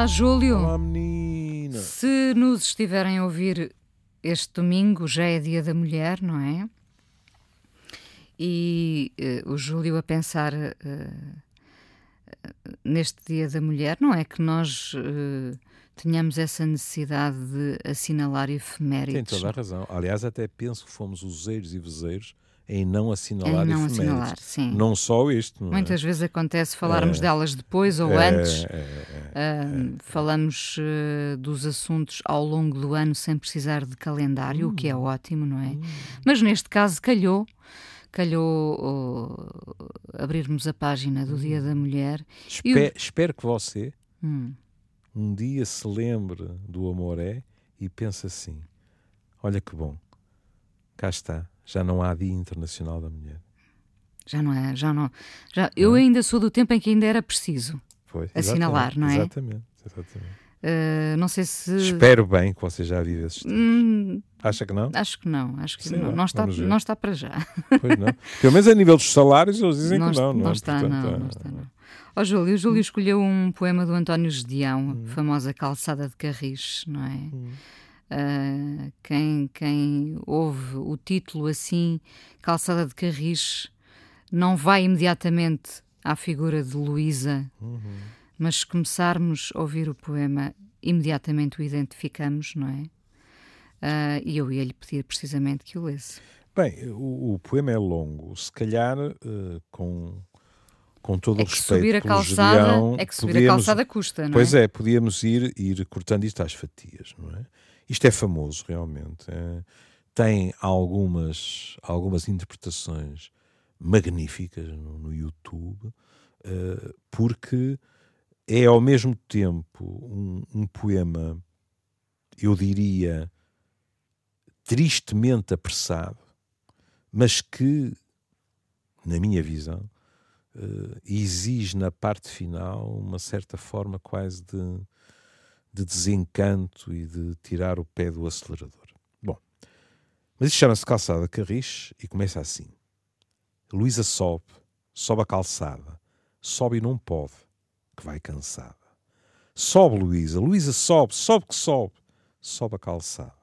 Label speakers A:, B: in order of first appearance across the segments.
A: Olá, Júlio.
B: Olá, menina.
A: Se nos estiverem a ouvir este domingo, já é dia da mulher, não é? E uh, o Júlio a pensar uh, neste dia da mulher, não é que nós uh, tenhamos essa necessidade de assinalar efemérides.
B: Tem toda a razão. Aliás, até penso que fomos useiros e vezeiros em não assinalar
A: em não
B: efemérides.
A: assinalar, sim.
B: Não só isto. Não
A: Muitas
B: é?
A: vezes acontece falarmos
B: É.
A: delas depois ou
B: É,
A: antes.
B: é, é,
A: Ah, falamos uh, dos assuntos ao longo do ano sem precisar de calendário, o que
B: Hum.
A: é ótimo, não é? Mas neste caso calhou, calhou uh, abrirmos a página do Dia da Mulher. E o-
B: Espe- Espero que você
A: Hum,
B: um dia se lembre do Amoré e pense assim: olha que bom, cá está, já não há Dia Internacional da Mulher.
A: já não é, já não. Já, eu
B: é?
A: ainda sou do tempo em que ainda era preciso.
B: Foi,
A: Assinalar, não é?
B: Exatamente, exatamente.
A: Uh, não sei se.
B: Espero bem que você já vive esses tempos.
A: Hum,
B: Acha que não?
A: acho que não, acho que
B: Sei
A: não.
B: lá,
A: Não está, não está para já.
B: Pois não. Pelo menos a nível dos salários eles dizem
A: não,
B: que não,
A: est-
B: não, é?
A: está,
B: Portanto,
A: não,
B: é-
A: não está, não. Ó Júlio, o Júlio escolheu um poema do António Gedeão,
B: Hum.
A: a famosa Calçada de Carris, não é? Ah, quem, quem ouve o título assim, Calçada de Carris, não vai imediatamente à figura de Luísa,
B: Uhum.
A: mas se começarmos a ouvir o poema, imediatamente o identificamos, não é? Ah, e eu ia-lhe pedir precisamente que o lesse.
B: Bem, o, o poema é longo, se calhar eh, com, com todo
A: É
B: o respeito
A: subir a calçada,
B: Gedeão,
A: é que subir a
B: podíamos-
A: calçada custa, não
B: Pois
A: é?
B: é, podíamos ir, ir cortando isto às fatias, não é? Isto é famoso, realmente. é. tem algumas, algumas interpretações magníficas no, no YouTube, eh, porque é ao mesmo tempo um, um poema, eu diria, tristemente apressado, mas que, na minha visão, eh, exige na parte final uma certa forma quase de, de desencanto e de tirar o pé do acelerador. Bom, mas isto chama-se Calçada Carris e começa assim. Luísa sobe, sobe a calçada, sobe e não pode, que vai cansada. Sobe Luísa, Luísa sobe, sobe que sobe, sobe a calçada.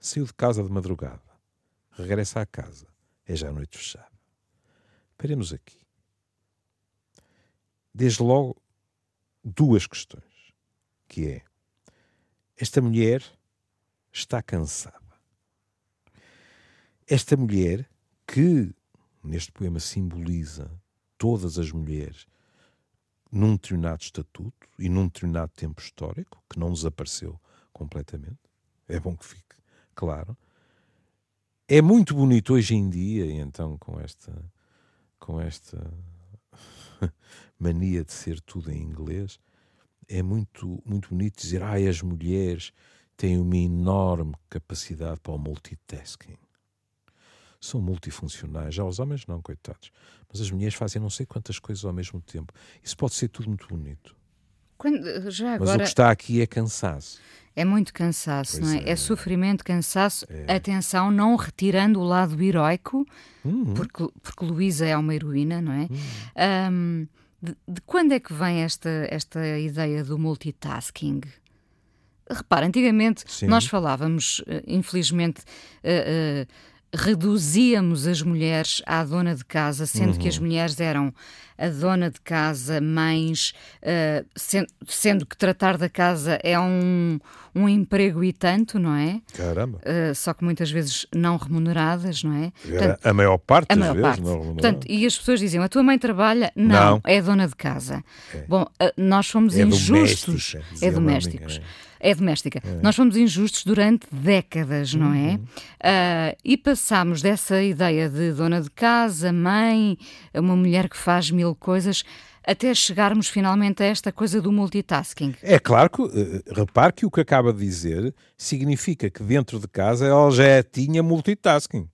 B: Saiu de casa de madrugada, regressa à casa, é já noite fechada. Paremos aqui. Desde logo, duas questões, que é, esta mulher está cansada. Esta mulher que, neste poema, simboliza todas as mulheres num determinado estatuto e num determinado tempo histórico, que não desapareceu completamente, é bom que fique claro. É muito bonito hoje em dia, e então com esta, com esta mania de ser tudo em inglês, é muito, muito bonito dizer ah, as mulheres têm uma enorme capacidade para o multitasking. São multifuncionais. Já os homens não, coitados. Mas as mulheres fazem não sei quantas coisas ao mesmo tempo. Isso pode ser tudo muito bonito.
A: Quando- já
B: Mas o
A: agora
B: que está aqui é cansaço.
A: é muito cansaço,
B: Pois
A: não é?
B: é.
A: é? sofrimento, cansaço. Atenção, não retirando o lado heróico,
B: Uhum.
A: porque, porque Luísa é uma heroína, não é? Ahm, de, de quando é que vem esta, esta ideia do multitasking? Repara, antigamente
B: Sim.
A: nós falávamos, eh, infelizmente, eh, eh, reduzíamos as mulheres à dona de casa, sendo que as
B: Uhum.
A: mulheres eram a dona de casa, mães, eh, sen- sendo que tratar da casa é um, um emprego e tanto, não é?
B: Caramba.
A: Eh, só que muitas vezes não remuneradas, não é?
B: Era a maior parte das
A: maior
B: vezes,
A: parte.
B: não remunerado.
A: Portanto, e as pessoas diziam: a tua mãe trabalha? Não,
B: Não.
A: é dona de casa. Bom, ah, nós fomos
B: É
A: injustos.
B: doméstica,
A: É domésticos. É doméstica. Nós fomos injustos durante décadas, não é? Ah, e passámos dessa ideia de dona de casa, mãe, uma mulher que faz mil coisas, até chegarmos finalmente a esta coisa do multitasking.
B: É claro que, eh, repare que o que acaba de dizer significa que dentro de casa ela já tinha multitasking.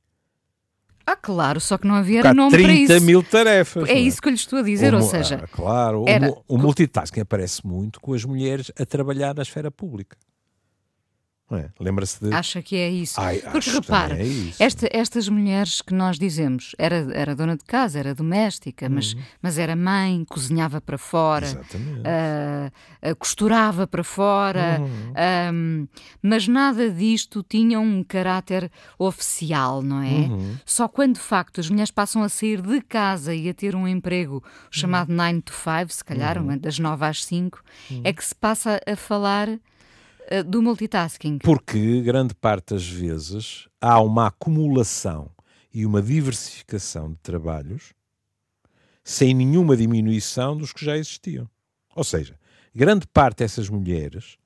A: Ah, claro, só que não havia
B: Porque
A: nome para
B: 30
A: isso.
B: mil tarefas.
A: É
B: não
A: isso que eu lhe estou a dizer,
B: O
A: ou
B: mu-
A: seja,
B: claro, o
A: era-
B: mu- o, multitasking aparece muito com as mulheres a trabalhar na esfera pública. É? Lembra-se de.
A: Acha que é isso?
B: Ai,
A: Porque repara,
B: é isso.
A: esta, estas mulheres que nós dizemos, era, era dona de casa, era doméstica, uhum. mas, mas era mãe, cozinhava para fora, uh, uh, costurava para fora, uhum. uh, mas nada disto tinha um caráter oficial, não é? Uhum. Só quando de facto as mulheres passam a sair de casa e a ter um emprego chamado 9 to 5, se calhar, uhum. das 9 às 5, uhum. é que se passa a falar eh, do multitasking?
B: Porque grande parte das vezes há uma acumulação e uma diversificação de trabalhos sem nenhuma diminuição dos que já existiam. Ou seja, grande parte dessas mulheres,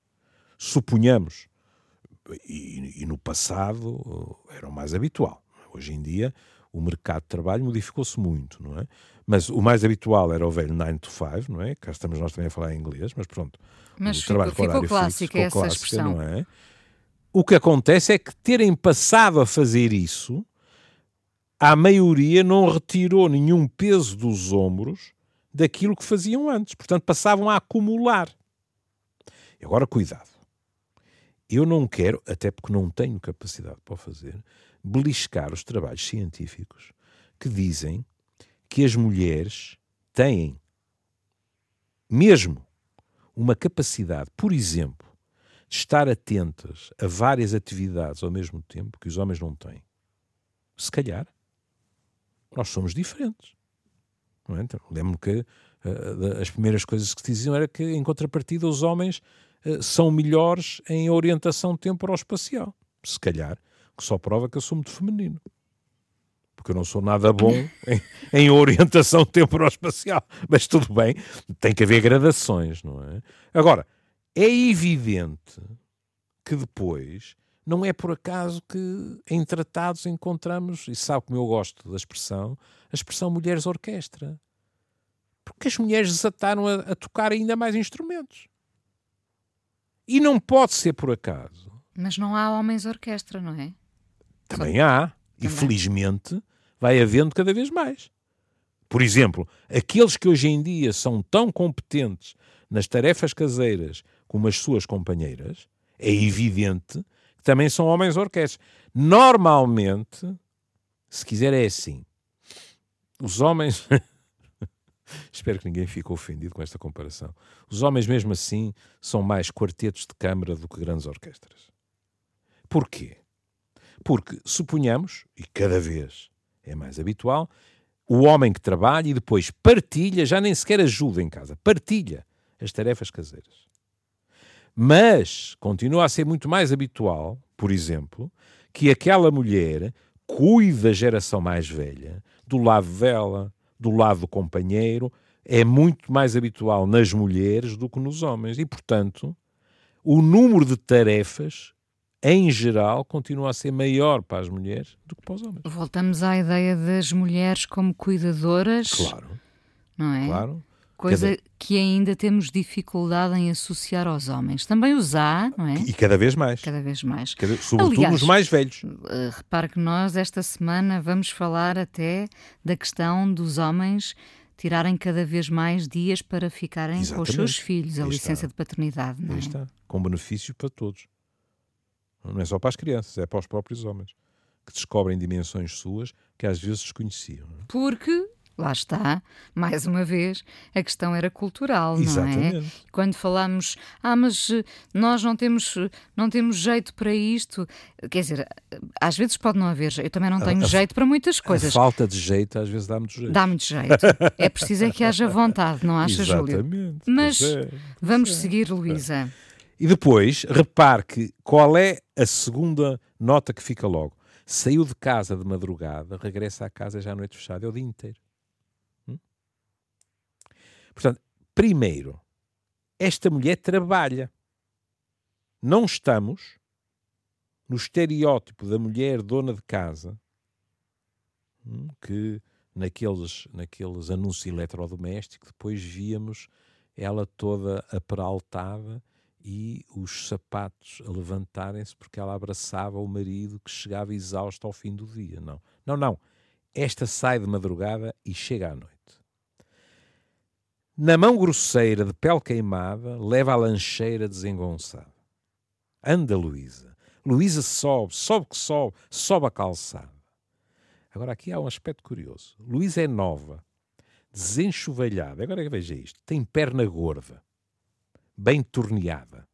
B: suponhamos, e, e no passado eh, era o mais habitual. Hoje em dia o mercado de trabalho modificou-se muito, não é? Mas o mais habitual era o velho 9 to 5, não é? Cá estamos nós também a falar em inglês, mas pronto.
A: Mas o ficou, trabalho ficou clássica essa clássica, expressão. Não é?
B: O que acontece é que terem passado a fazer isso, a maioria não retirou nenhum peso dos ombros daquilo que faziam antes. Portanto, passavam a acumular. E agora, cuidado. Eu não quero, até porque não tenho capacidade para o fazer, beliscar os trabalhos científicos que dizem que as mulheres têm mesmo uma capacidade, por exemplo, de estar atentas a várias atividades ao mesmo tempo que os homens não têm. Se calhar, nós somos diferentes. É? então, Lembro-me que uh, as primeiras coisas que diziam era que, em contrapartida, os homens uh, são melhores em orientação temporal-espacial. Se calhar, que só prova que eu sou muito feminino porque eu não sou nada bom em, em orientação temporal-espacial. Mas tudo bem, tem que haver gradações, não é? Agora, é evidente que depois não é por acaso que em tratados encontramos, e sabe como eu gosto da expressão, a expressão mulheres orquestra. Porque as mulheres desataram a, a tocar ainda mais instrumentos. E não pode ser por acaso.
A: Mas não há homens orquestra, não é?
B: Também há. Também. E felizmente vai havendo cada vez mais. Por exemplo, aqueles que hoje em dia são tão competentes nas tarefas caseiras como as suas companheiras, é evidente que também são homens orquestras. Normalmente, se quiser, é assim. Os homens. Espero que ninguém fique ofendido com esta comparação. Os homens, mesmo assim, são mais quartetos de câmara do que grandes orquestras. Porquê? Porque, suponhamos, e cada vez é mais habitual, o homem que trabalha e depois partilha, já nem sequer ajuda em casa, partilha as tarefas caseiras. Mas continua a ser muito mais habitual, por exemplo, que aquela mulher cuide da geração mais velha, do lado dela, do lado do companheiro, é muito mais habitual nas mulheres do que nos homens. E, portanto, o número de tarefas em geral, continua a ser maior para as mulheres do que para os homens.
A: Voltamos à ideia das mulheres como cuidadoras.
B: Claro.
A: Não é?
B: Claro.
A: Coisa cada... que ainda temos dificuldade em associar aos homens. Também os há, não é?
B: E cada vez mais.
A: Cada vez mais.
B: Cada... Sobretudo Aliás, os mais velhos.
A: Uh, repare que nós, esta semana, vamos falar até da questão dos homens tirarem cada vez mais dias para ficarem Exatamente. com os seus filhos, a Aí licença está. de paternidade. Não é?
B: está. Com benefício para todos. Não é só para as crianças, é para os próprios homens, que descobrem dimensões suas que às vezes desconheciam. É?
A: Porque lá está, mais uma vez, a questão era cultural, Exatamente. não é? Quando falamos, ah, mas eh, nós não temos, não temos jeito para isto, quer dizer, às vezes pode não haver jeito, eu também não tenho a, jeito para muitas coisas.
B: A falta de jeito às vezes dá muito jeito.
A: Dá muito jeito. É preciso é que haja vontade, não acha,
B: Exatamente.
A: Júlio? Mas é, vamos é. seguir, Luísa.
B: E depois, repare que qual é a segunda nota que fica logo? Saiu de casa de madrugada, regressa à casa já à noite fechada, é o dia inteiro. Hum? Portanto, primeiro, esta mulher trabalha. Não estamos no estereótipo da mulher dona de casa, hum, que naqueles, naqueles anúncios eletrodomésticos depois víamos ela toda aperaltada e os sapatos a levantarem-se porque ela abraçava o marido que chegava exausto ao fim do dia. Não, não, não. Esta sai de madrugada e chega à noite. Na mão grosseira de pele queimada, leva a lancheira desengonçada. Anda, Luísa, Luísa sobe, sobe que sobe, sobe a calçada. Agora aqui há um aspecto curioso. Luísa é nova, desenxovalhada. Agora veja isto: tem perna gorda, bem torneada.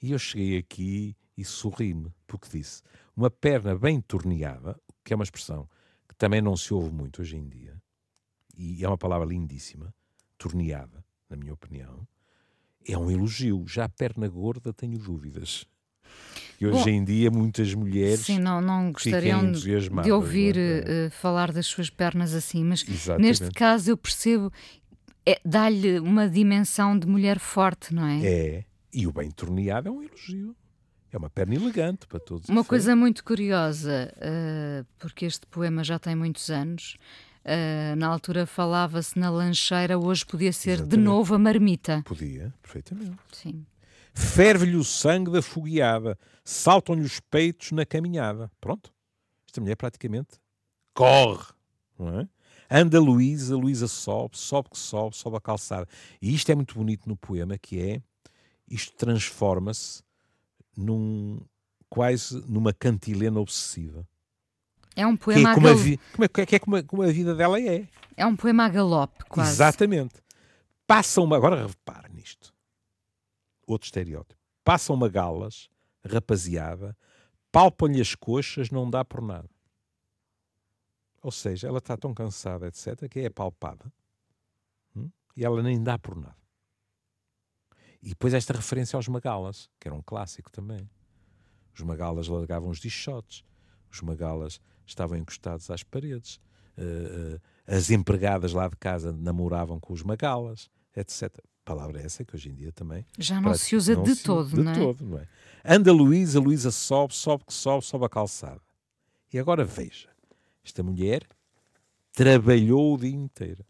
B: E eu cheguei aqui e sorri-me, porque disse: uma perna bem torneada, que é uma expressão que também não se ouve muito hoje em dia, e é uma palavra lindíssima, torneada, na minha opinião, é um elogio. Já a perna gorda tenho dúvidas. E hoje Bom, em dia muitas mulheres
A: sim, não, não gostariam de ouvir é? uh, falar das suas pernas assim, mas Exatamente. neste caso eu percebo, é, dá-lhe uma dimensão de mulher forte, não é?
B: É, e o bem torneado é um elogio. É uma perna elegante para todos.
A: Uma coisa muito curiosa, uh, porque este poema já tem muitos anos, Uh, na altura falava-se na lancheira, hoje podia ser Exatamente. de novo a marmita.
B: Podia, perfeitamente.
A: Sim.
B: Ferve-lhe o sangue da fogueada, saltam-lhe os peitos na caminhada. Pronto. Esta mulher praticamente corre, não é? Anda Luísa, Luísa sobe, sobe que sobe, sobe a calçada. E isto é muito bonito no poema, que é, isto transforma-se num, quase numa cantilena obsessiva.
A: É um poema
B: que é como, a, vi, como, é, que é como, a, como a vida dela é.
A: É um poema a galope, quase.
B: Exatamente. Passa uma. Agora repare nisto. Outro estereótipo. Passa uma galas, rapaziada, palpam-lhe as coxas, não dá por nada. Ou seja, ela está tão cansada, etc., que é palpada. Hum? E ela nem dá por nada. E depois esta referência aos magalas, que era um clássico também. Os magalas largavam os dichotes. Os magalas estavam encostados às paredes. Uh, uh, as empregadas lá de casa namoravam com os magalas, etc. Palavra essa que hoje em dia também.
A: Já não se usa não de se, todo, de
B: não é? todo, não é? Anda Luísa, Luísa sobe, sobe que sobe, sobe a calçada. E agora veja, esta mulher trabalhou o dia inteiro.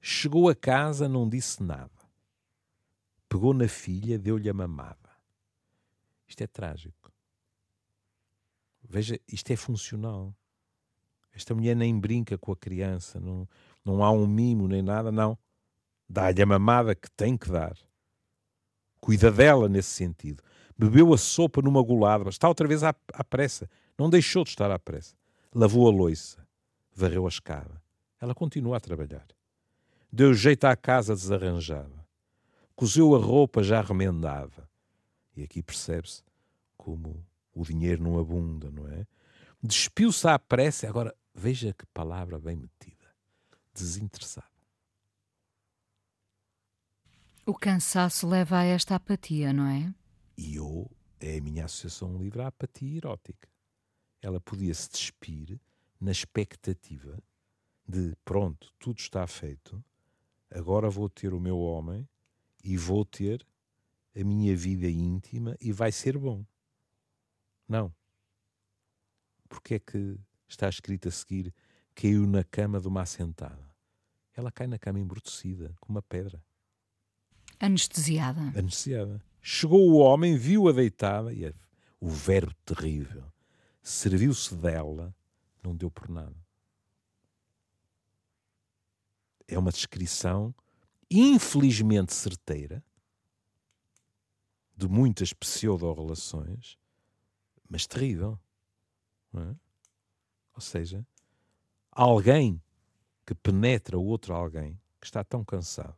B: Chegou a casa, não disse nada. Pegou na filha, deu-lhe a mamada. Isto é trágico. Veja, isto é funcional. Esta mulher nem brinca com a criança, não, não há um mimo nem nada, não. Dá-lhe a mamada que tem que dar. Cuida dela nesse sentido. Bebeu a sopa numa golada, está outra vez à, à pressa. Não deixou de estar à pressa. Lavou a loiça, varreu a escada. Ela continua a trabalhar. Deu jeito à casa desarranjada. Cozeu a roupa já remendada. E aqui percebe-se como o dinheiro não abunda, não é? Despiu-se à pressa, agora veja que palavra bem metida: desinteressada.
A: O cansaço leva a esta apatia, não é?
B: E eu, é a minha associação livre à apatia erótica. Ela podia se despir na expectativa de pronto, tudo está feito, agora vou ter o meu homem e vou ter a minha vida íntima e vai ser bom. Não. Porque é que está escrito a seguir caiu na cama de uma assentada? Ela cai na cama embrutecida, com uma pedra.
A: Anestesiada.
B: Anestesiada. Chegou o homem, viu-a deitada e o verbo terrível. Serviu-se dela, não deu por nada. É uma descrição infelizmente certeira de muitas pseudo-relações mas terrível. É? Ou seja, alguém que penetra o outro alguém que está tão cansado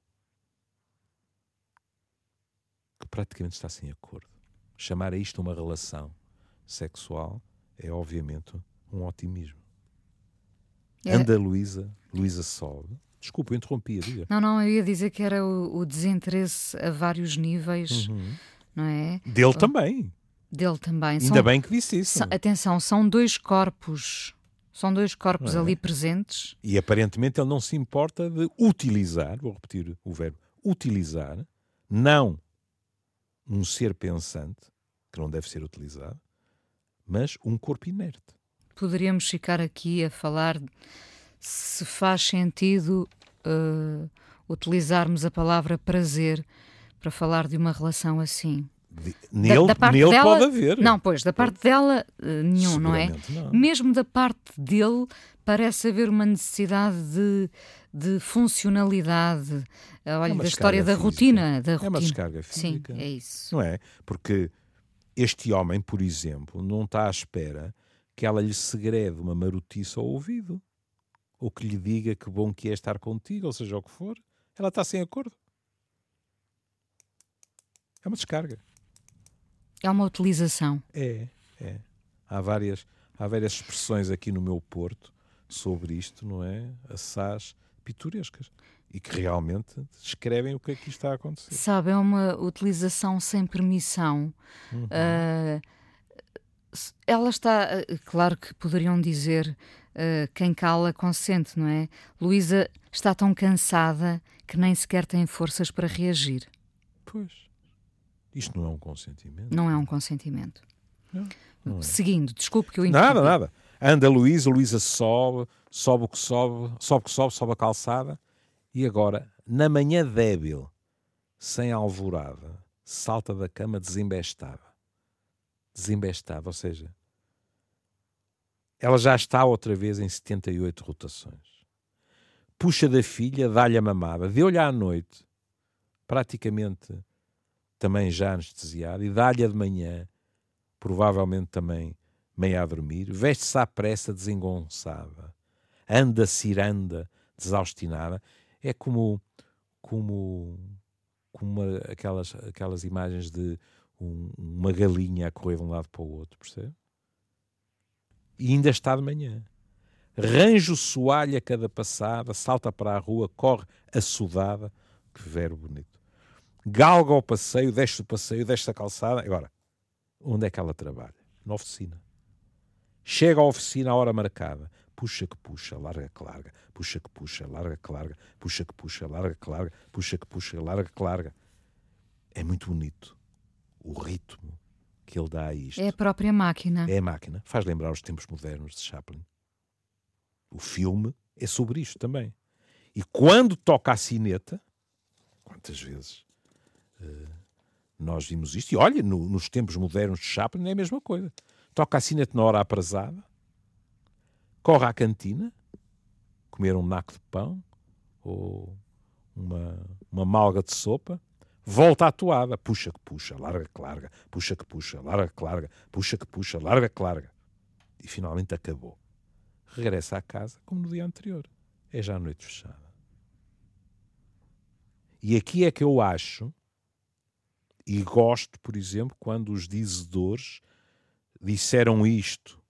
B: que praticamente está sem acordo. Chamar a isto uma relação sexual é obviamente um otimismo. É. Anda Luísa, Luísa sobe. Desculpa, eu interrompi, diga.
A: Não, não, eu ia dizer que era o, o desinteresse a vários níveis, uhum. não é?
B: Dele também
A: dele também.
B: Ainda são, bem que disse isso.
A: São, atenção, são dois corpos. São dois corpos é? ali presentes.
B: E aparentemente ele não se importa de utilizar, vou repetir o verbo, utilizar, não um ser pensante, que não deve ser utilizado, mas um corpo inerte.
A: Poderíamos ficar aqui a falar se faz sentido uh, utilizarmos a palavra prazer para falar de uma relação assim.
B: Nele, da, da nele dela, pode haver.
A: Não, pois, da parte dela, uh, nenhum, não é? Não. Mesmo da parte dele, parece haver uma necessidade de, de funcionalidade. Uh, olha, é da história da rotina, da rotina.
B: É uma descarga física.
A: Sim, é isso.
B: Não é? Porque este homem, por exemplo, não está à espera que ela lhe segrede uma marotiça ao ouvido. Ou que lhe diga que bom que é estar contigo, ou seja o que for. Ela está sem acordo. É uma descarga.
A: É uma utilização.
B: É, é. Há várias, há várias expressões aqui no meu Porto sobre isto, não é? Assás pitorescas e que realmente descrevem o que é que está a acontecer.
A: Sabe, é uma utilização sem permissão. Uhum. Uh, ela está, ah, claro que poderiam dizer uh, quem cala consente, não é? Luísa está tão cansada que nem sequer tem forças para reagir.
B: Pois. Isto não é um consentimento.
A: Não é um consentimento.
B: Não, não é.
A: Seguindo, desculpe que eu
B: Nada, nada. Anda Luísa, Luísa sobe, sobe o que sobe, sobe o que sobe, sobe a calçada e agora, na manhã débil, sem alvorada, salta da cama desembestada. Desembestada, ou seja, ela já está outra vez em 78 rotações. Puxa da filha, dá-lhe a mamada, deu-lhe à noite, praticamente também já anestesiada, e dá-lhe de manhã, provavelmente também meia a dormir, veste-se à pressa desengonçada, anda ciranda, desaustinada, é como, como, como uma, aquelas, aquelas imagens de um, uma galinha a correr de um lado para o outro, percebe? E ainda está de manhã. Range o soalho a cada passada, salta para a rua, corre assodada. Que verbo bonito. Galga o passeio, desce o passeio, desce a calçada. Agora, onde é que ela trabalha? Na oficina. Chega à oficina à hora marcada puxa que puxa, larga que larga, puxa que puxa, larga que larga, puxa que puxa, larga que larga, puxa que puxa, larga que larga. É muito bonito o ritmo que ele dá a isto.
A: É a própria máquina.
B: É a máquina. Faz lembrar os tempos modernos de Chaplin. O filme é sobre isto também. E quando toca a sineta, quantas vezes uh, nós vimos isto? E olha, no, nos tempos modernos de Chaplin é a mesma coisa. Toca a sineta na hora aprazada, corre à cantina, comer um naco de pão ou uma, uma malga de sopa, volta à toada, puxa que puxa, larga que larga, puxa que puxa, larga que larga, puxa que puxa, larga que larga. E finalmente acabou. Regressa à casa como no dia anterior. É já a noite fechada. E aqui é que eu acho, e gosto, por exemplo, quando os dizedores disseram isto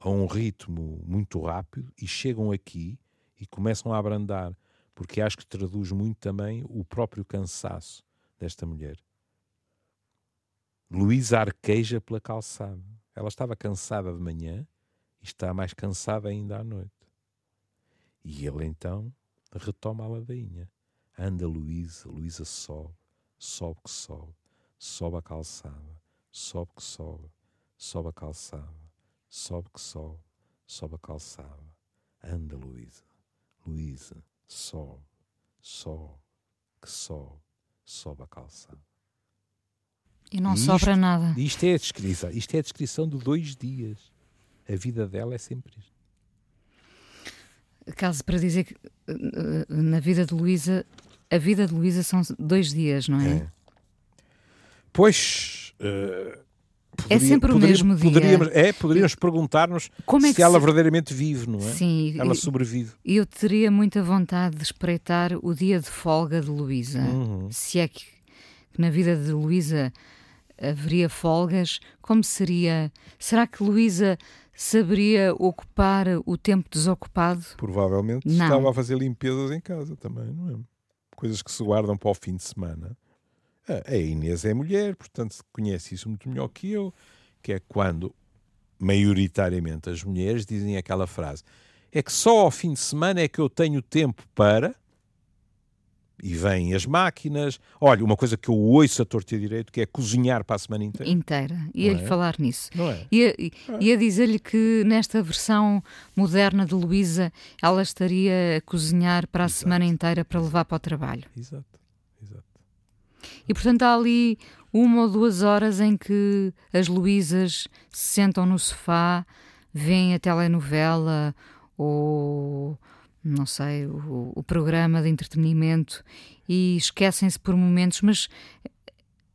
B: a um ritmo muito rápido e chegam aqui e começam a abrandar, porque acho que traduz muito também o próprio cansaço desta mulher. Luísa arqueja pela calçada. Ela estava cansada de manhã e está mais cansada ainda à noite. E ele então retoma a ladainha. Anda Luísa, Luísa sobe, sobe que sobe, sobe a calçada, sobe que sobe, sobe a calçada Sobe que sobe, sobe a calçada. Anda, Luísa, Luísa, sobe, sobe, que sobe, sobe a calçada.
A: E não e sobra
B: isto,
A: nada.
B: Isto é, a descrição, isto é a descrição de dois dias. A vida dela é sempre isto.
A: Caso para dizer que na vida de Luísa, a vida de Luísa são dois dias, não é? é.
B: Pois. Uh,
A: Poderia, é sempre o mesmo dia.
B: Poderíamos, é, poderíamos perguntar-nos é se ela se... verdadeiramente vive, não é?
A: Sim.
B: Ela sobrevive.
A: Eu teria muita vontade de espreitar o dia de folga de Luísa.
B: Uhum.
A: Se é que, que na vida de Luísa haveria folgas, como seria? Será que Luísa saberia ocupar o tempo desocupado?
B: Provavelmente não. estava a fazer limpezas em casa também, não é? Coisas que se guardam para o fim de semana. A Inês é mulher, portanto conhece isso muito melhor que eu, que é quando, maioritariamente, as mulheres dizem aquela frase: é que só ao fim de semana é que eu tenho tempo para. E vêm as máquinas. Olha, uma coisa que eu ouço a torta a direito, que é cozinhar para a semana inteira.
A: Inteira. Ia-lhe é? falar nisso.
B: Não é?
A: Ia, ia dizer-lhe que nesta versão moderna de Luísa, ela estaria a cozinhar para a Exato. semana inteira para levar para o trabalho.
B: Exato.
A: E portanto há ali uma ou duas horas em que as Luísas se sentam no sofá, veem a telenovela ou não sei, o, o programa de entretenimento e esquecem-se por momentos, mas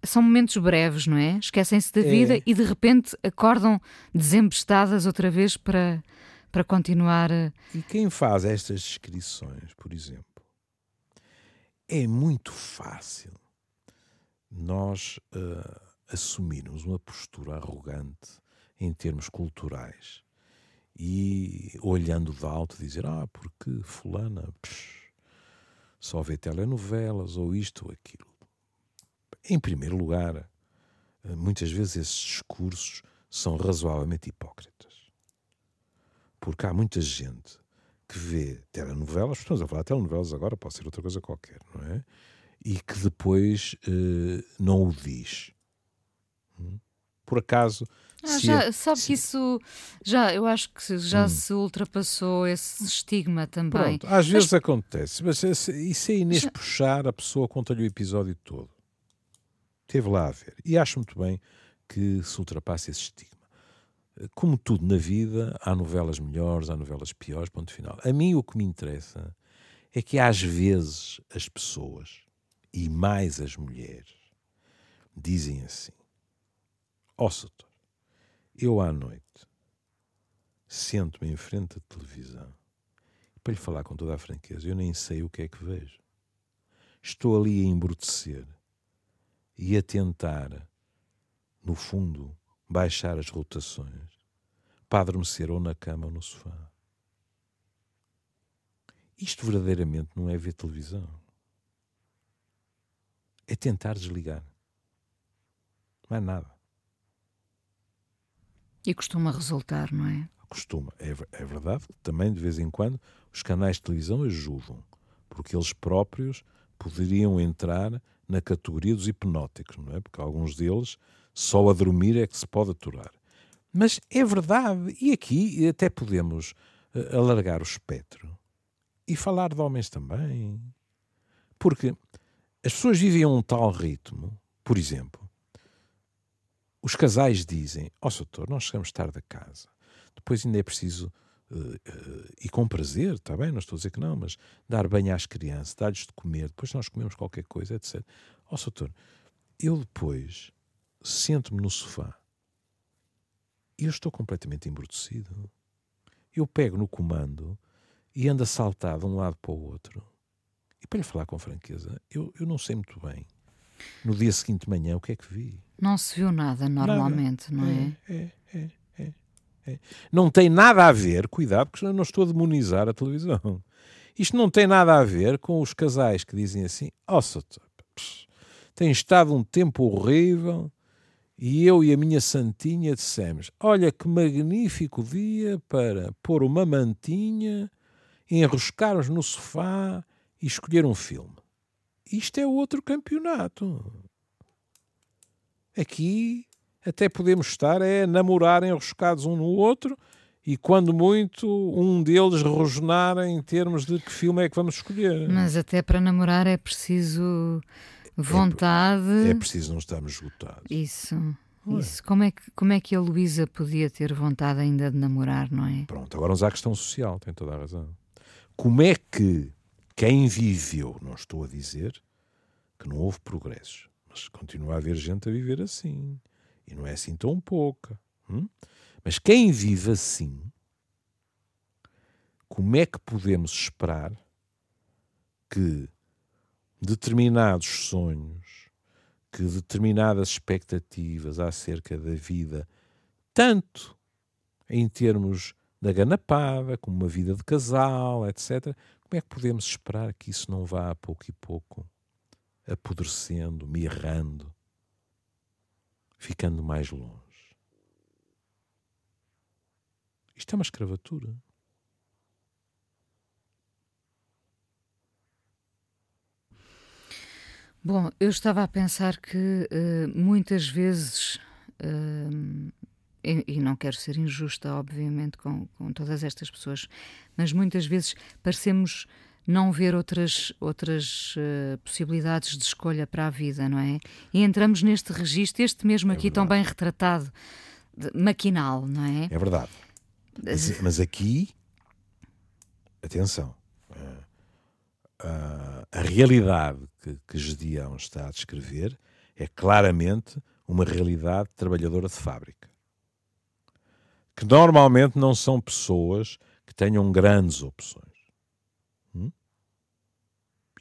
A: são momentos breves, não é? Esquecem-se da vida é. e de repente acordam desembestadas outra vez para, para continuar. A...
B: E quem faz estas descrições, por exemplo, é muito fácil nós uh, assumirmos uma postura arrogante em termos culturais e olhando de alto dizer ah porque fulana psh, só vê telenovelas ou isto ou aquilo em primeiro lugar, eh, muitas vezes esses discursos são razoavelmente hipócritas. Porque há muita gente que vê telenovelas, estamos a falar de telenovelas agora, pode ser outra coisa qualquer, não é? E que depois eh, não o diz. Por acaso.
A: Ah, já, é, sabe se... que isso já, eu acho que já hum. se ultrapassou esse estigma também.
B: Pronto, às vezes mas... acontece, mas e se a Inês já... puxar, a pessoa conta-lhe o episódio todo. Teve lá a ver. E acho muito bem que se ultrapasse esse estigma. Como tudo na vida, há novelas melhores, há novelas piores, ponto final. A mim o que me interessa é que às vezes as pessoas, e mais as mulheres, dizem assim: Ó oh, Soutor, eu à noite sento-me em frente à televisão e, para lhe falar com toda a franqueza, eu nem sei o que é que vejo. Estou ali a embrutecer e a tentar, no fundo, baixar as rotações para adormecer ou na cama ou no sofá. Isto verdadeiramente não é ver televisão. É tentar desligar. Não é nada.
A: E costuma resultar, não é?
B: Costuma. É, é verdade que também, de vez em quando, os canais de televisão ajudam, porque eles próprios poderiam entrar na categoria dos hipnóticos, não é? Porque alguns deles só a dormir é que se pode aturar. Mas é verdade, e aqui até podemos uh, alargar o espectro e falar de homens também. Porque as pessoas vivem um tal ritmo, por exemplo, os casais dizem: Ó, oh, doutor, nós chegamos tarde a casa, depois ainda é preciso Uh, uh, e com prazer, está bem, não estou a dizer que não, mas dar banho às crianças, dar-lhes de comer, depois nós comemos qualquer coisa, etc. Ó, oh, doutor, eu depois sento-me no sofá e eu estou completamente embrutecido. Eu pego no comando e ando a saltar de um lado para o outro. E para lhe falar com franqueza, eu, eu não sei muito bem no dia seguinte de manhã o que é que vi.
A: Não se viu nada normalmente,
B: nada.
A: não é?
B: É, é, é. é. É. Não tem nada a ver, cuidado, porque eu não estou a demonizar a televisão. Isto não tem nada a ver com os casais que dizem assim: ó, oh, tem estado um tempo horrível e eu e a minha santinha dissemos: olha que magnífico dia para pôr uma mantinha, enroscarmos no sofá e escolher um filme. Isto é outro campeonato. Aqui até podemos estar é namorar enroscados um no outro e quando muito um deles rosnar em termos de que filme é que vamos escolher.
A: Mas até para namorar é preciso vontade.
B: É, é preciso não estarmos esgotados.
A: Isso. Isso. Como é, que, como é que a Luísa podia ter vontade ainda de namorar, não é?
B: Pronto, agora vamos à questão social, tem toda a razão. Como é que quem viveu, não estou a dizer que não houve progressos, mas continua a haver gente a viver assim e não é assim tão pouca. Hum? Mas quem vive assim, como é que podemos esperar que determinados sonhos, que determinadas expectativas acerca da vida, tanto em termos da ganapada, como uma vida de casal, etc., como é que podemos esperar que isso não vá a pouco e pouco apodrecendo, mirrando, ficando mais longe. Isto é uma escravatura.
A: Bom, eu estava a pensar que uh, muitas vezes, uh, e, e, não quero ser injusta, obviamente, com, com todas estas pessoas, mas muitas vezes parecemos não ver outras, outras uh, possibilidades de escolha para a vida, não é? E entramos neste registro, este mesmo é aqui tão bem retratado, de, maquinal, não é?
B: É verdade. Mas, mas aqui, atenção, uh, uh, a realidade que, que Gedeão está a descrever é claramente uma realidade trabalhadora de fábrica. Que normalmente não são pessoas que tenham grandes opções. Hum?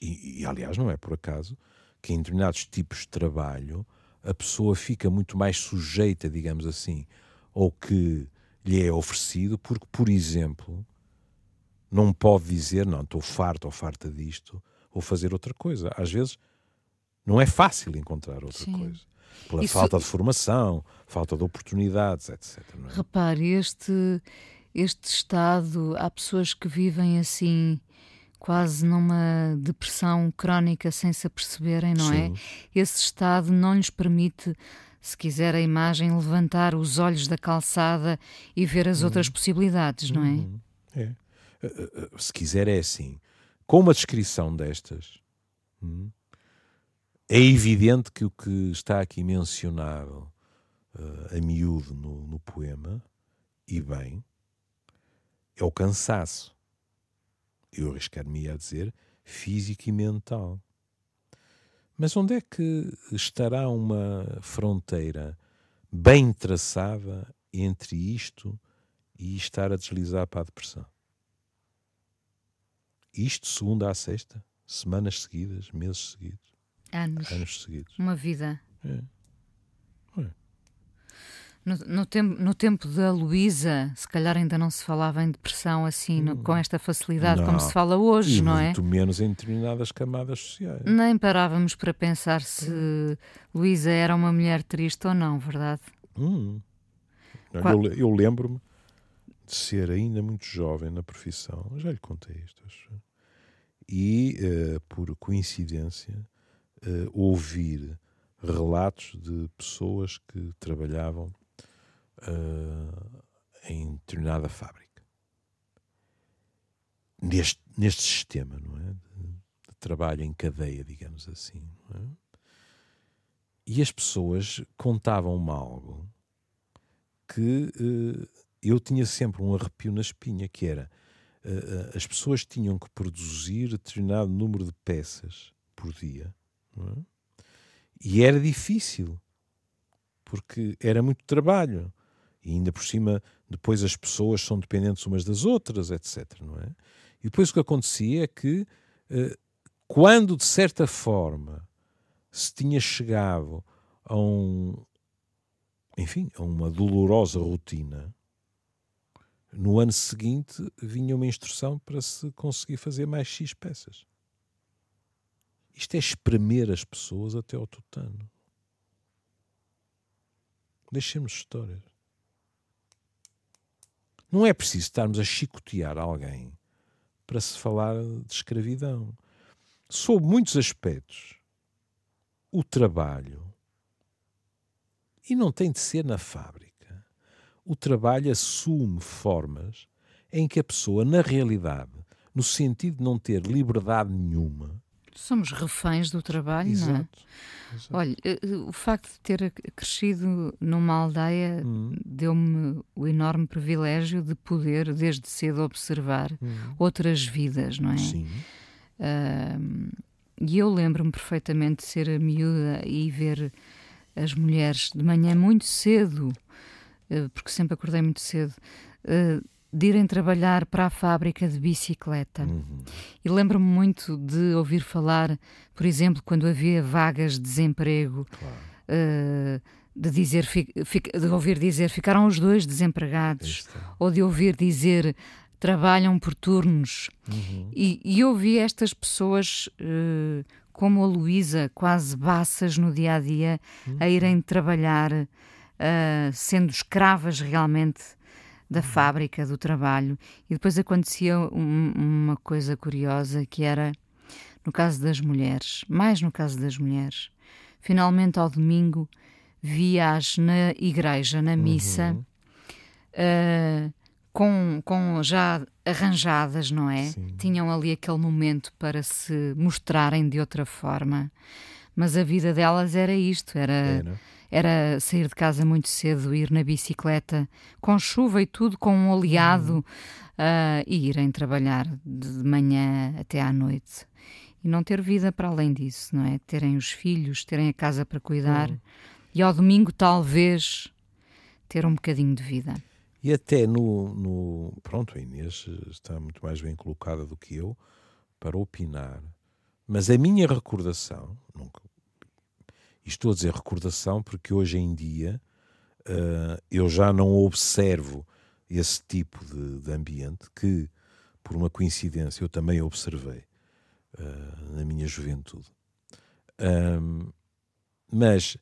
B: E, e, aliás, não é por acaso que em determinados tipos de trabalho a pessoa fica muito mais sujeita, digamos assim, ao que lhe é oferecido, porque, por exemplo, não pode dizer, não, estou farto ou farta disto, vou fazer outra coisa. Às vezes não é fácil encontrar outra Sim. coisa. Pela Isso... falta de formação, falta de oportunidades, etc.
A: É? Repare, este, este estado, há pessoas que vivem assim quase numa depressão crónica sem se aperceberem, não é? Sim. é? Esse estado não lhes permite, se quiser a imagem, levantar os olhos da calçada e ver as uhum. outras possibilidades, não é? Uhum.
B: É. Eh, eh, eh, se quiser, é assim. Com uma descrição destas, hum, é evidente que o que está aqui mencionado uh, a miúdo no, no poema, e bem, é o cansaço. Eu arriscar-me a dizer físico e mental. Mas onde é que estará uma fronteira bem traçada entre isto e estar a deslizar para a depressão? Isto segunda a sexta, semanas seguidas, meses seguidos.
A: Anos.
B: Anos seguidos.
A: Uma vida.
B: É.
A: No, no, tempo, no tempo da Luísa, se calhar ainda não se falava em depressão assim, hum. no, com esta facilidade não. como se fala hoje,
B: e
A: não é?
B: Muito menos em determinadas camadas sociais.
A: Nem parávamos para pensar se Luísa era uma mulher triste ou não, verdade?
B: Hum. Eu, eu lembro-me de ser ainda muito jovem na profissão, já lhe contei isto, acho. e uh, por coincidência uh, ouvir relatos de pessoas que trabalhavam uh, em determinada fábrica. Neste, neste sistema, não é? De, de trabalho em cadeia, digamos assim. É? E as pessoas contavam-me algo que uh, eu tinha sempre um arrepio na espinha, que era as pessoas tinham que produzir determinado número de peças por dia é? E era difícil, porque era muito trabalho. E ainda por cima, depois as pessoas são dependentes umas das outras, etc. Não é? E depois o que acontecia é que, eh, quando de certa forma se tinha chegado a um, enfim, a uma dolorosa rotina, no ano seguinte vinha uma instrução para se conseguir fazer mais X peças. Isto é espremer as pessoas até ao tutano. Deixemos histórias. Não é preciso estarmos a chicotear alguém para se falar de escravidão. Sob muitos aspectos, o trabalho, e não tem de ser na fábrica, o trabalho assume formas em que a pessoa, na realidade, no sentido de não ter liberdade nenhuma,
A: Somos reféns do trabalho, Exato. não é? Exato. Olha, eh, eh, o facto de ter crescido numa aldeia hum. deu-me o enorme privilégio de poder, desde cedo, observar hum. outras vidas, não é?
B: Sim.
A: Uh, e eu lembro-me perfeitamente de ser miúda e ver as mulheres de manhã muito cedo, uh, porque sempre acordei muito cedo, de irem trabalhar para a fábrica de bicicleta. Uhum. E lembro-me muito de ouvir falar, por exemplo, quando havia vagas de desemprego, claro. uh, de, dizer, de ouvir dizer ficaram os dois desempregados, ou de ouvir dizer trabalham por turnos. Uhum. E, e eu vi estas pessoas, uh, como a Luísa, quase baças no dia a dia, uhum. a irem trabalhar, uh, sendo escravas realmente da fábrica, do trabalho. E depois acontecia um, uma coisa curiosa que era, no caso das mulheres, mais no caso das mulheres, finalmente ao domingo via-as na igreja, na missa, uhum. uh, com, com já arranjadas, não é? Sim. Tinham ali aquele momento para se mostrarem de outra forma. Mas a vida delas era isto, era... era era sair de casa muito cedo, ir na bicicleta, com chuva e tudo, com um oleado, uh, e irem trabalhar de manhã até à noite. e não ter vida para além disso, não é? Terem os filhos, terem a casa para cuidar hum. e ao domingo talvez ter um bocadinho de vida.
B: E até no, no. Pronto, a Inês está muito mais bem colocada do que eu para opinar, mas a minha recordação, nunca, e estou a dizer recordação porque hoje em dia uh, eu já não observo esse tipo de, de, ambiente que, por uma coincidência, eu também observei uh, na minha juventude. Um, mas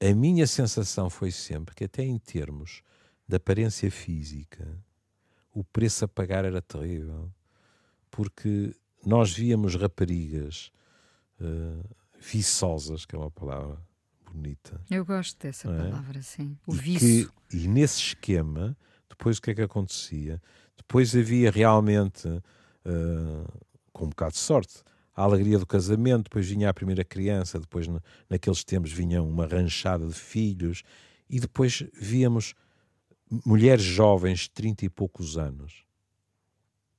B: a minha sensação foi sempre que, até em termos de aparência física, o preço a pagar era terrível, porque nós víamos raparigas uh, viçosas, que é uma palavra bonita.
A: Eu gosto dessa é? palavra, sim. O
B: e
A: viço.
B: Que, e nesse esquema, depois o que é que acontecia? Depois havia realmente, uh, com um bocado de sorte, a alegria do casamento, depois vinha a primeira criança, depois naqueles tempos vinha uma ranchada de filhos, e depois víamos mulheres jovens, de 30 e poucos anos,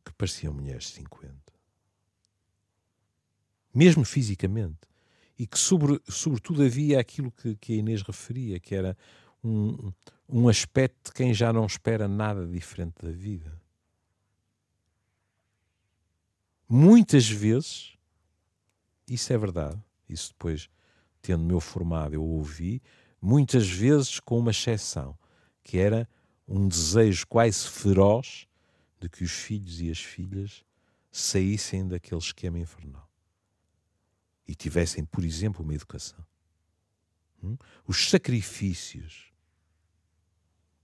B: que pareciam mulheres de 50. Mesmo fisicamente e que, sobre, sobretudo, havia aquilo que, que a Inês referia, que era um, um aspecto de quem já não espera nada diferente da vida. Muitas vezes, isso é verdade, isso depois, tendo meu formado, eu ouvi, muitas vezes com uma exceção, que era um desejo quase feroz de que os filhos e as filhas saíssem daquele esquema infernal e tivessem, por exemplo, uma educação. Hum? Os sacrifícios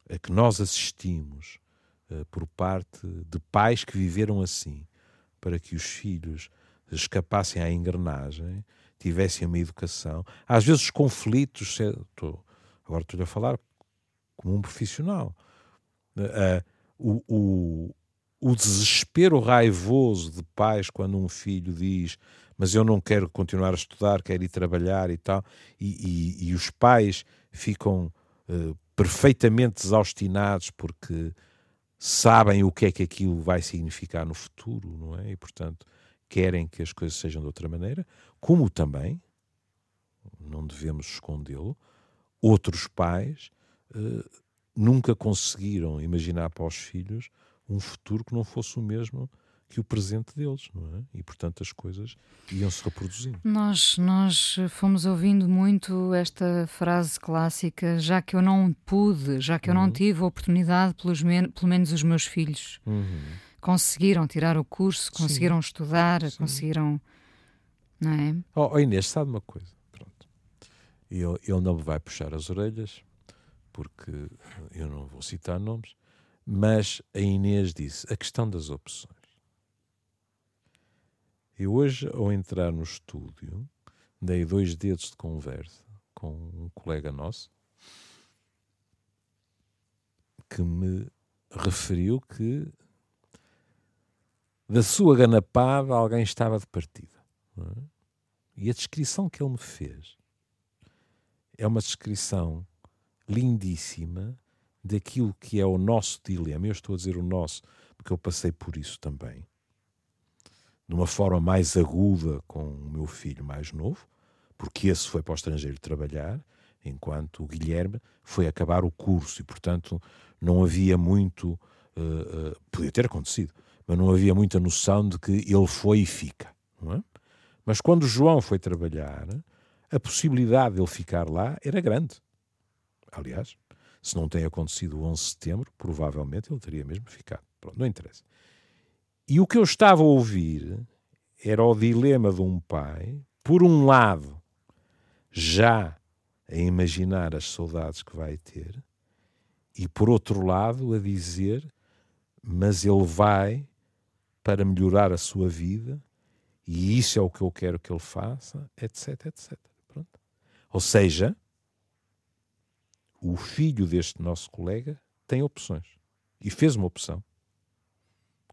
B: a que nós assistimos uh, por parte de pais que viveram assim, para que os filhos escapassem à engrenagem, tivessem uma educação. Às vezes, os conflitos. Tô, agora estou-lhe a falar como um profissional. Uh, o, o, o desespero raivoso de pais quando um filho diz mas eu não quero continuar a estudar, quero ir trabalhar e tal, e, e, e os pais ficam uh, perfeitamente exaustinados porque sabem o que é que aquilo vai significar no futuro, não é? E portanto querem que as coisas sejam de outra maneira, como também, não devemos escondê-lo, outros pais uh, nunca conseguiram imaginar para os filhos um futuro que não fosse o mesmo que o presente deles, não é? E portanto as coisas iam se reproduzindo.
A: Nós nós fomos ouvindo muito esta frase clássica, já que eu não pude, já que eu não uhum. tive a oportunidade, pelos men pelo menos os meus filhos uhum. conseguiram tirar o curso, conseguiram Sim. estudar, Sim. conseguiram, não é?
B: Oh, oh Inês, sabe uma coisa? Pronto. Ele, ele não me vai puxar as orelhas, porque eu não vou citar nomes, mas a Inês disse a questão das opções. Eu hoje, ao entrar no estúdio, dei dois dedos de conversa com um colega nosso que me referiu que da sua ganapada alguém estava de partida. É? E a descrição que ele me fez é uma descrição lindíssima daquilo que é o nosso dilema. Eu estou a dizer o nosso porque eu passei por isso também de uma forma mais aguda com o meu filho mais novo, porque esse foi para o estrangeiro trabalhar, enquanto o Guilherme foi acabar o curso e, portanto, não havia muito. Uh, uh, podia ter acontecido, mas não havia muita noção de que ele foi e fica. É? Mas quando o João foi trabalhar, a possibilidade de ele ficar lá era grande. Aliás, se não tem acontecido o 11 de setembro, provavelmente ele teria mesmo ficado. Pronto, não interessa. E o que eu estava a ouvir era o dilema de um pai, por um lado, já a imaginar as saudades que vai ter, e por outro lado, a dizer: Mas ele vai para melhorar a sua vida, e isso é o que eu quero que ele faça, etc, etc. Pronto. Ou seja, o filho deste nosso colega tem opções. E fez uma opção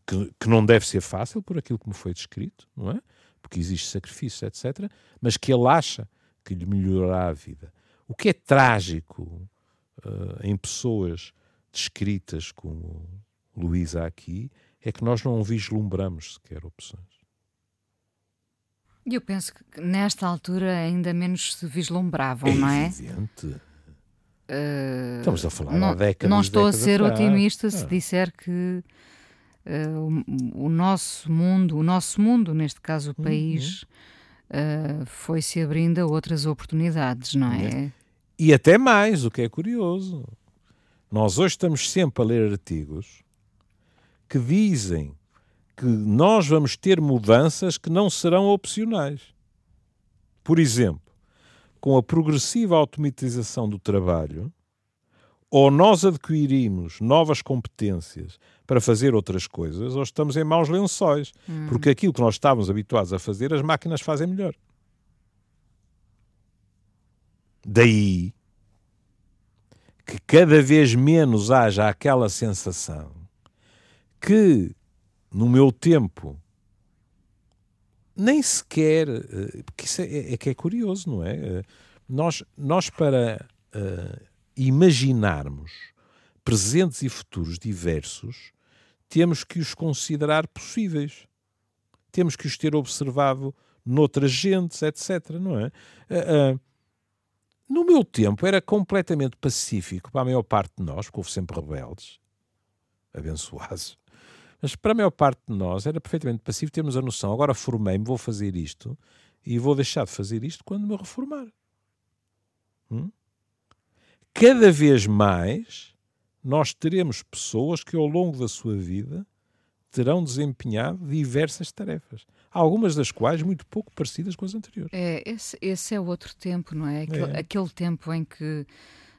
B: que, que não deve ser fácil por aquilo que me foi descrito, não é? Porque existe sacrifício, etc. Mas que ele acha que lhe melhorará a vida. O que é trágico uh, em pessoas descritas como Luísa aqui é que nós não vislumbramos sequer opções.
A: E eu penso que nesta altura ainda menos se vislumbravam, não é?
B: Evidente. Uh, Estamos a falar não, há décadas.
A: Não estou
B: décadas
A: a ser atrás. otimista se ah. disser que uh, o, o, nosso mundo, o nosso mundo, neste caso o país, uhum. uh, foi se abrindo a outras oportunidades, não é? é?
B: E até mais, o que é curioso. Nós hoje estamos sempre a ler artigos que dizem que nós vamos ter mudanças que não serão opcionais. Por exemplo, com a progressiva automatização do trabalho, ou nós adquirimos novas competências para fazer outras coisas, ou estamos em maus lençóis. Hum. Porque aquilo que nós estávamos habituados a fazer, as máquinas fazem melhor. Daí que cada vez menos haja aquela sensação que no meu tempo, nem sequer, eh, porque isso é, é, que é curioso, não é? Eh, nós, nós para uh, imaginarmos presentes e futuros diversos, temos que os considerar possíveis. Temos que os ter observado noutras gentes, etc. Não é? Uh, uh, no meu tempo era completamente pacífico para a maior parte de nós, porque houve sempre rebeldes, abençoados, mas para a maior parte de nós era perfeitamente passivo termos a noção, agora formei-me, vou fazer isto e vou deixar de fazer isto quando me reformar. Hum? Cada vez mais nós teremos pessoas que ao longo da sua vida terão desempenhado diversas tarefas, algumas das quais muito pouco parecidas com as anteriores.
A: É, esse, esse é outro tempo, não é? Aquele, é. aquele tempo em que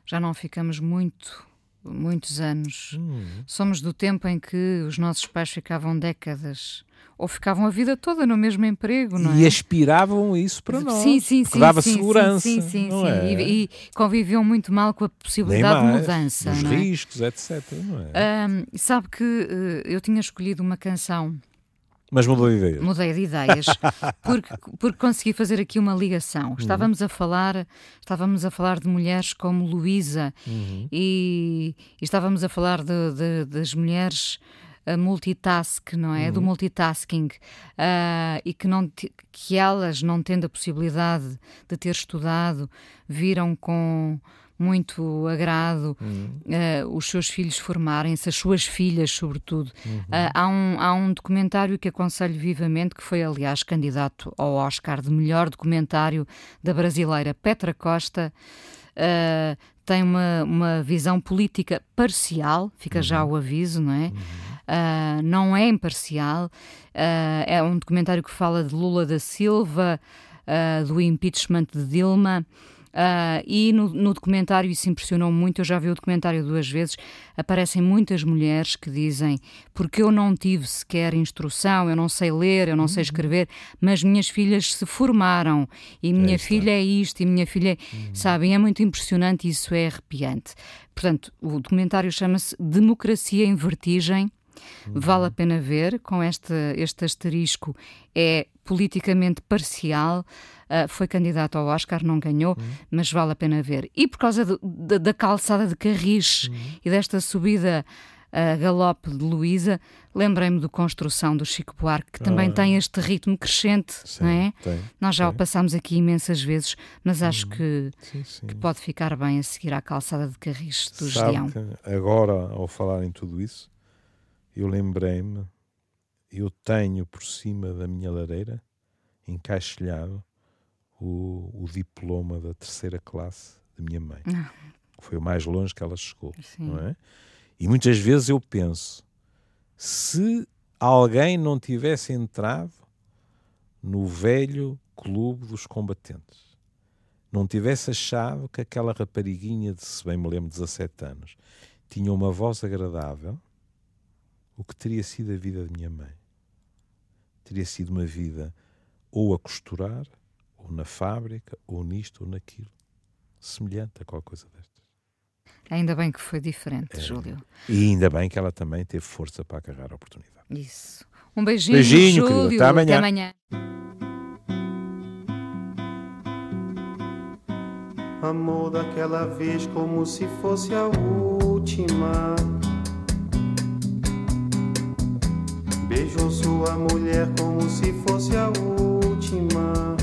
A: já não ficamos muito muitos anos. Hum. Somos do tempo em que os nossos pais ficavam décadas ou ficavam a vida toda no mesmo emprego, não
B: e
A: é?
B: aspiravam isso para nós.
A: Sim, sim, sim.
B: Dava
A: sim,
B: segurança.
A: Sim, sim, sim. É? E, e, conviviam muito mal com a possibilidade mais, de mudança.
B: Os
A: é?
B: riscos, etc. Não
A: é? Um, sabe que uh, eu tinha escolhido uma canção
B: mas mudou de ideias.
A: Mudei de ideias, porque, porque consegui fazer aqui uma ligação. Uhum. Estávamos uhum. a falar, estávamos a falar de mulheres como Luísa uhum. e, e, estávamos a falar de, de, das mulheres uh, multitask, não é? Uhum. Do multitasking uh, e que, não, que elas, não tendo a possibilidade de ter estudado, viram com muito agrado uhum. uh, os seus filhos formarem-se, as suas filhas, sobretudo. Uhum. Uh, há, um, há um documentário que aconselho vivamente, que foi, aliás, candidato ao Oscar de melhor documentário da brasileira Petra Costa. Uh, tem uma, uma visão política parcial, fica uhum. já o aviso, não é? Uh, não é imparcial. Uh, é um documentário que fala de Lula da Silva, uh, do impeachment de Dilma. Uh, e no, no, documentário isso impressionou muito. Eu já vi o documentário duas vezes. Aparecem muitas mulheres que dizem: porque eu não tive sequer instrução, eu não sei ler, eu não sei uhum. escrever, mas minhas filhas se formaram e minha é filha é isto e minha filha, é... Uhum. sabem, é muito impressionante e isso é arrepiante. Portanto, o documentário chama-se Democracia em Vertigem. Uhum. Vale a pena ver, com este, este asterisco, é politicamente parcial, uh, foi candidato ao Oscar, não ganhou, uhum. mas vale a pena ver. E por causa do, da, da, calçada de Carris uhum. e desta subida a uh, galope de Luísa, lembrei-me do Construção do Chico Buarque, que também ah. tem este ritmo crescente, sim, não é? Tem, Nós já tem. o passámos aqui imensas vezes, mas acho uhum. que, sim, sim. que pode ficar bem a seguir à calçada de Carris do Gedeão.
B: agora, ao falar em tudo isso, eu lembrei-me, eu tenho por cima da minha lareira, encaixilhado, o, o diploma da terceira classe da minha mãe. Ah. Foi o mais longe que ela chegou, Sim. não é? E muitas vezes eu penso, se alguém não tivesse entrado no velho clube dos combatentes, não tivesse achado que aquela rapariguinha de, se bem me lembro, 17 anos, tinha uma voz agradável, o que teria sido a vida de minha mãe? Teria sido uma vida ou a costurar, ou na fábrica, ou nisto, ou naquilo. Semelhante a qualquer coisa destas.
A: Ainda bem que foi diferente, é. Júlio.
B: E ainda bem que ela também teve força para agarrar a oportunidade.
A: Isso. Um beijinho,
B: beijinho
A: Júlio.
B: Querido. Até amanhã.
A: Até amanhã.
C: Amor daquela vez como se fosse a última. Beijou sua mulher como se fosse a última.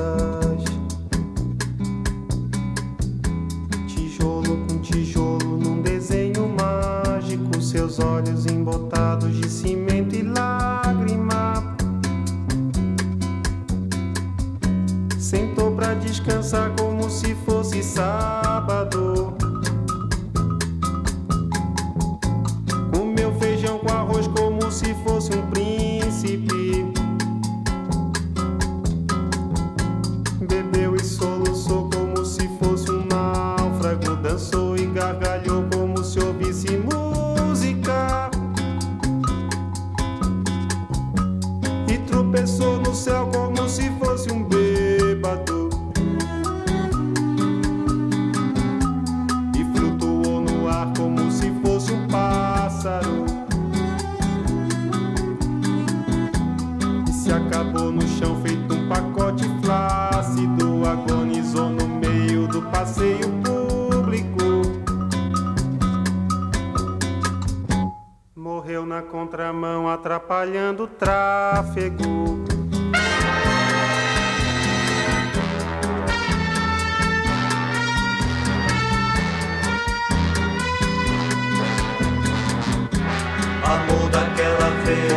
C: Seus olhos embotados de cimento e lágrima. Sentou pra descansar como se fosse sábado.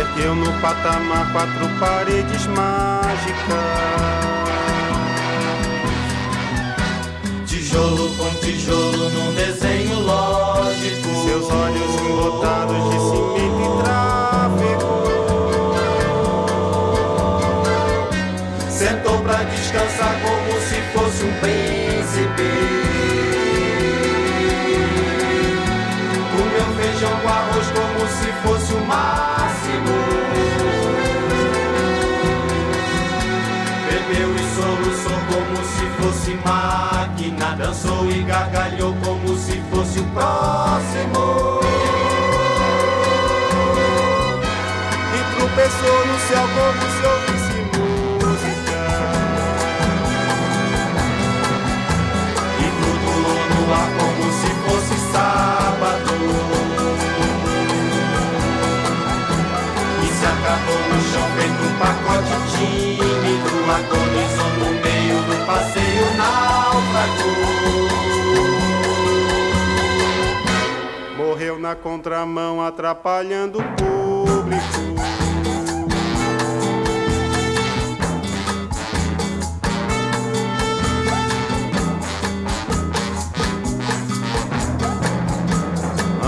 C: Ergueu no patamar quatro paredes mágicas.
D: Tijolo com tijolo num desenho lógico
C: Seus olhos embotados de cimento e tráfego.
D: Sentou pra descansar como se fosse um príncipe fosse máquina Dançou e gargalhou como se fosse o próximo.
C: E tropeçou no céu como se contramão, atrapalhando o público.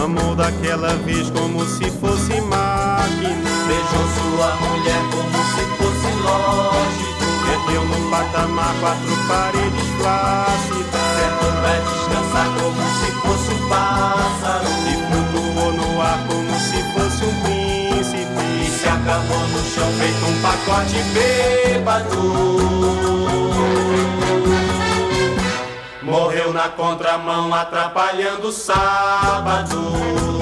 C: Amou daquela vez como se fosse máquina.
D: Beijou sua mulher como se fosse lógico
C: Ergueu no patamar quatro paredes flácidas.
D: Sentou pra descansar como se fosse pássaro.
C: E flutuou no ar como se fosse um príncipe.
D: E se acabou no chão feito um pacote bêbado. Morreu na contramão atrapalhando o sábado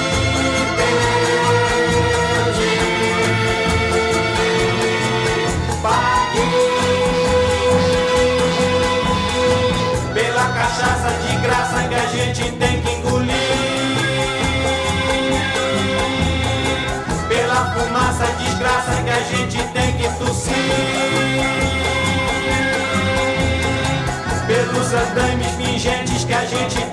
D: você. Pelos andames pingentes que a gente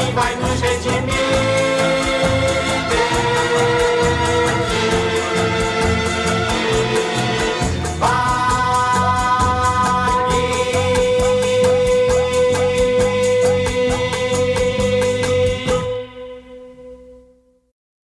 D: 一百米谁先第